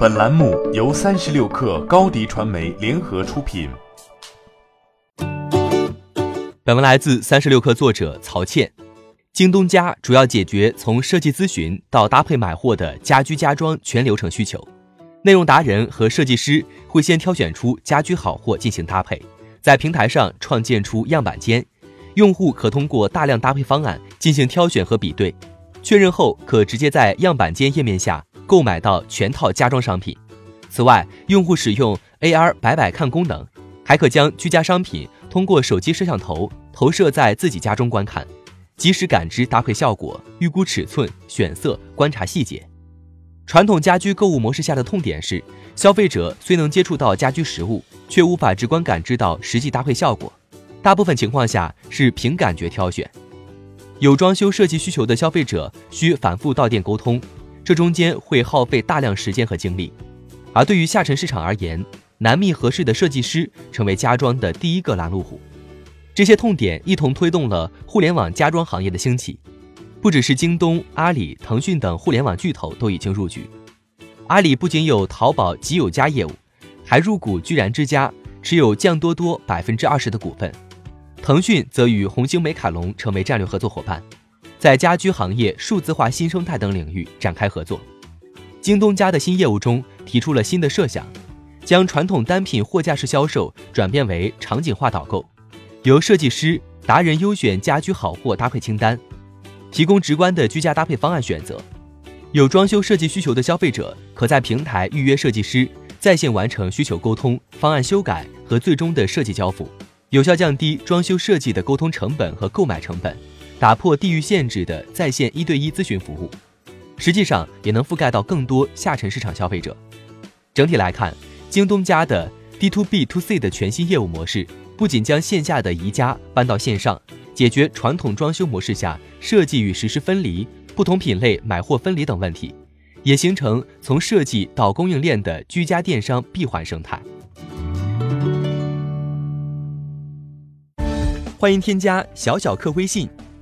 本栏目由三十六氪高低传媒联合出品。本文来自三十六氪作者曹倩。京东家主要解决从设计咨询到搭配买货的家居家装全流程需求。内容达人和设计师会先挑选出家居好货进行搭配，在平台上创建出样板间，用户可通过大量搭配方案进行挑选和比对，确认后可直接在样板间页面下。购买到全套家装商品。此外，用户使用 AR 摆摆看功能，还可将居家商品通过手机摄像头投射在自己家中观看，及时感知搭配效果、预估尺寸、选色、观察细节。传统家居购物模式下的痛点是，消费者虽能接触到家居实物，却无法直观感知到实际搭配效果，大部分情况下是凭感觉挑选。有装修设计需求的消费者需反复到店沟通。这中间会耗费大量时间和精力，而对于下沉市场而言，难觅合适的设计师成为家装的第一个拦路虎。这些痛点一同推动了互联网家装行业的兴起。不只是京东、阿里、腾讯等互联网巨头都已经入局。阿里不仅有淘宝极有家业务，还入股居然之家，持有酱多多百分之二十的股份。腾讯则与红星美凯龙成为战略合作伙伴。在家居行业数字化新生态等领域展开合作。京东家的新业务中提出了新的设想，将传统单品货架式销售转变为场景化导购，由设计师达人优选家居好货搭配清单，提供直观的居家搭配方案选择。有装修设计需求的消费者可在平台预约设计师，在线完成需求沟通、方案修改和最终的设计交付，有效降低装修设计的沟通成本和购买成本。打破地域限制的在线一对一咨询服务，实际上也能覆盖到更多下沉市场消费者。整体来看，京东家的 D to B to C 的全新业务模式，不仅将线下的宜家搬到线上，解决传统装修模式下设计与实施分离、不同品类买货分离等问题，也形成从设计到供应链的居家电商闭环生态。欢迎添加小小客微信。